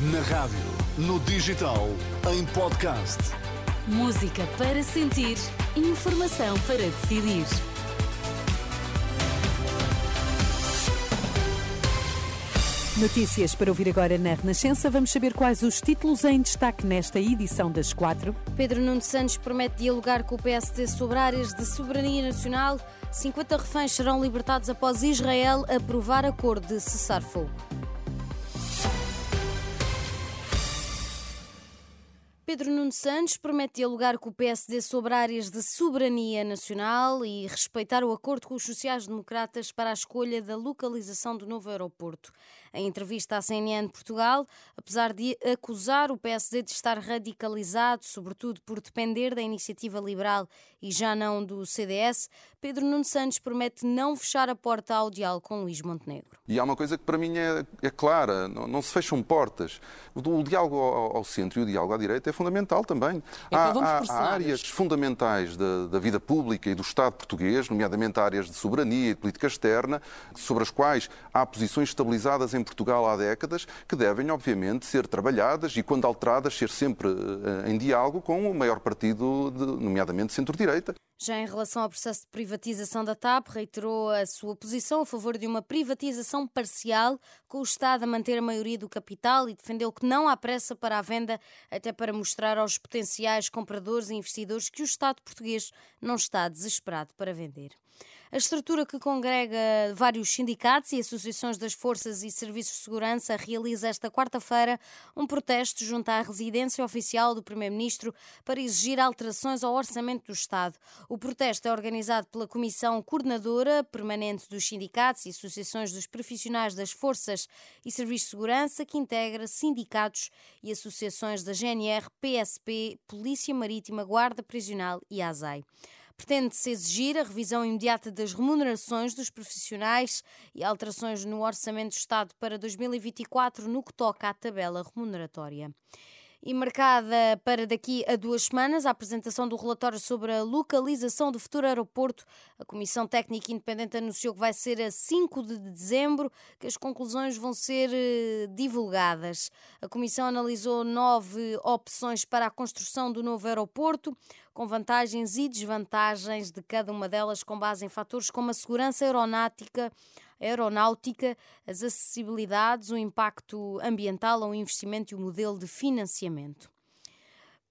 Na rádio, no digital, em podcast. Música para sentir, informação para decidir. Notícias para ouvir agora na Renascença. Vamos saber quais os títulos em destaque nesta edição das quatro. Pedro Nuno Santos promete dialogar com o PSD sobre áreas de soberania nacional. 50 reféns serão libertados após Israel aprovar acordo de cessar-fogo. Pedro Nuno Santos promete dialogar com o PSD sobre áreas de soberania nacional e respeitar o acordo com os sociais-democratas para a escolha da localização do novo aeroporto. Em entrevista à CNN Portugal, apesar de acusar o PSD de estar radicalizado, sobretudo por depender da iniciativa liberal e já não do CDS, Pedro Nuno Santos promete não fechar a porta ao diálogo com Luís Montenegro. E há uma coisa que para mim é, é clara: não, não, se fecham portas. O, o diálogo ao, ao, centro e o diálogo à direita é fundamental também. Então há, há, há áreas fundamentais da, da, vida pública e do Estado português, nomeadamente áreas de soberania e de política externa, sobre as quais há posições estabilizadas em Portugal há décadas, que devem, obviamente, ser trabalhadas e, quando alteradas, ser sempre eh, em diálogo com o maior partido, de, nomeadamente centro-direita. Já em relação ao processo de privatização da TAP, reiterou a sua posição a favor de uma privatização parcial, com o Estado a manter a maioria do capital e defendeu que não há pressa para a venda, até para mostrar aos potenciais compradores e investidores que o Estado português não está desesperado para vender. A estrutura que congrega vários sindicatos e associações das forças e serviços de segurança realiza esta quarta-feira um protesto junto à residência oficial do Primeiro-Ministro para exigir alterações ao orçamento do Estado. O protesto é organizado pela Comissão Coordenadora Permanente dos Sindicatos e Associações dos Profissionais das Forças e Serviços de Segurança, que integra sindicatos e associações da GNR, PSP, Polícia Marítima, Guarda Prisional e ASAI. Pretende-se exigir a revisão imediata das remunerações dos profissionais e alterações no Orçamento do Estado para 2024 no que toca à tabela remuneratória e marcada para daqui a duas semanas a apresentação do relatório sobre a localização do futuro aeroporto. A Comissão Técnica Independente anunciou que vai ser a 5 de dezembro que as conclusões vão ser eh, divulgadas. A Comissão analisou nove opções para a construção do novo aeroporto, com vantagens e desvantagens de cada uma delas, com base em fatores como a segurança aeronáutica aeronáutica, as acessibilidades, o impacto ambiental, o investimento e o modelo de financiamento.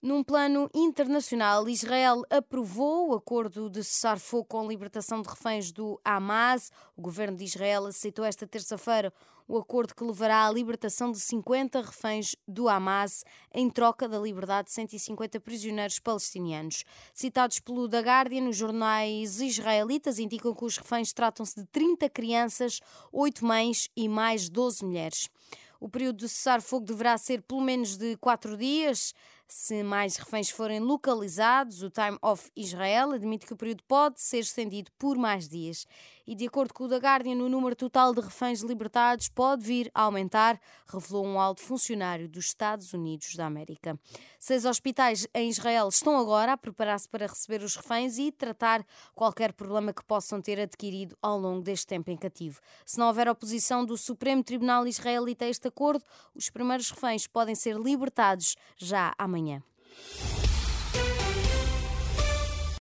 Num plano internacional, Israel aprovou o acordo de cessar-fogo com a libertação de reféns do Hamas. O governo de Israel aceitou esta terça-feira o acordo que levará à libertação de 50 reféns do Hamas em troca da liberdade de 150 prisioneiros palestinianos. Citados pelo The Guardian, os jornais israelitas indicam que os reféns tratam-se de 30 crianças, 8 mães e mais 12 mulheres. O período de cessar-fogo deverá ser pelo menos de quatro dias. Se mais reféns forem localizados, o Time of Israel admite que o período pode ser estendido por mais dias. E, de acordo com o The Guardian, o número total de reféns libertados pode vir a aumentar, revelou um alto funcionário dos Estados Unidos da América. Seis hospitais em Israel estão agora a preparar-se para receber os reféns e tratar qualquer problema que possam ter adquirido ao longo deste tempo em cativo. Se não houver oposição do Supremo Tribunal Israelita a este acordo, os primeiros reféns podem ser libertados já amanhã. меня.